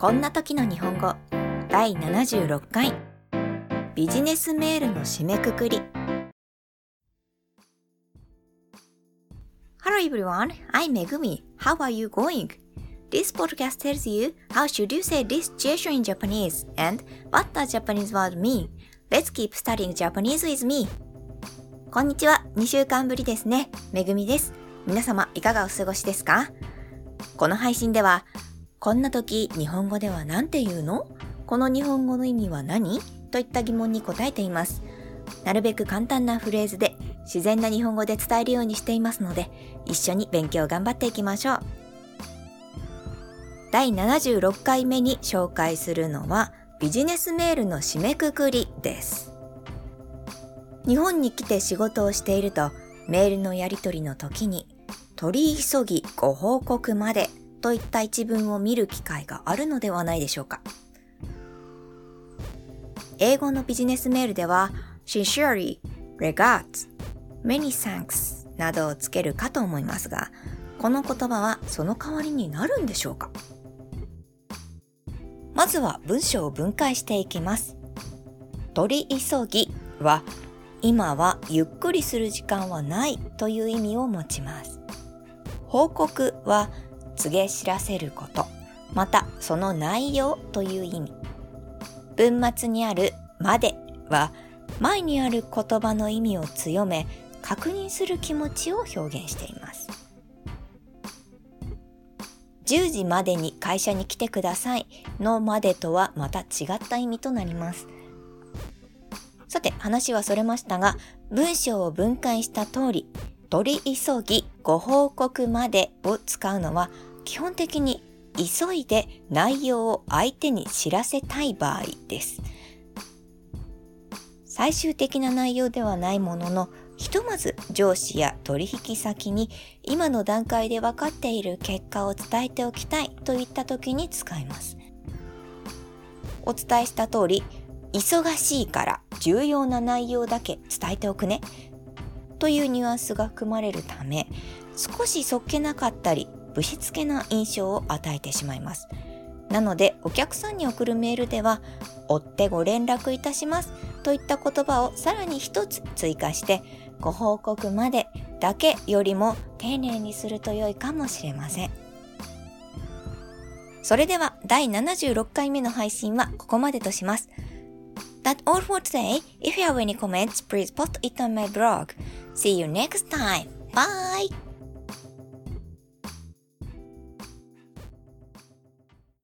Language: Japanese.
こんな時の日本語第76回ビジネスメールの締めくくり Hello everyone, I'm Megumi. How are you going? This podcast tells you how should you say this situation in Japanese and what does Japanese word mean. Let's keep studying Japanese with me. こんにちは。2週間ぶりですね。めぐみです。皆様いかがお過ごしですかこの配信では、こんな時日本語では何て言うの？この日本語の意味は何？といった疑問に答えています。なるべく簡単なフレーズで自然な日本語で伝えるようにしていますので、一緒に勉強頑張っていきましょう。第76回目に紹介するのはビジネスメールの締めくくりです。日本に来て仕事をしているとメールのやり取りの時に取り急ぎご報告までといった一文を見る機会があるのではないでしょうか。英語のビジネスメールでは sincerely, regards, many thanks などをつけるかと思いますが、この言葉はその代わりになるんでしょうか？まずは文章を分解していきます。取り急ぎは今はゆっくりする時間はないという意味を持ちます。報告は告げ知らせること、またその内容という意味。文末にあるまでは前にある言葉の意味を強め確認する気持ちを表現しています。10時までに会社に来てくださいのまでとはまた違った意味となります。さて話はそれましたが文章を分解した通り取り急ぎご報告までを使うのは基本的に急いで内容を相手に知らせたい場合です。最終的な内容ではないものの、ひとまず上司や取引先に今の段階で分かっている結果を伝えておきたいといった時に使います。お伝えした通り、忙しいから重要な内容だけ伝えておくねというニュアンスが含まれるため、少しそっけなかったりぶしつけな印象を与えてしまいます。なのでお客さんに送るメールでは「追ってご連絡いたします」といった言葉をさらに一つ追加してご報告までだけよりも丁寧にすると良いかもしれません。それでは第76回目の配信はここまでとします。That's all for today. If you have any comments, please post it on my blog. See you next time. Bye!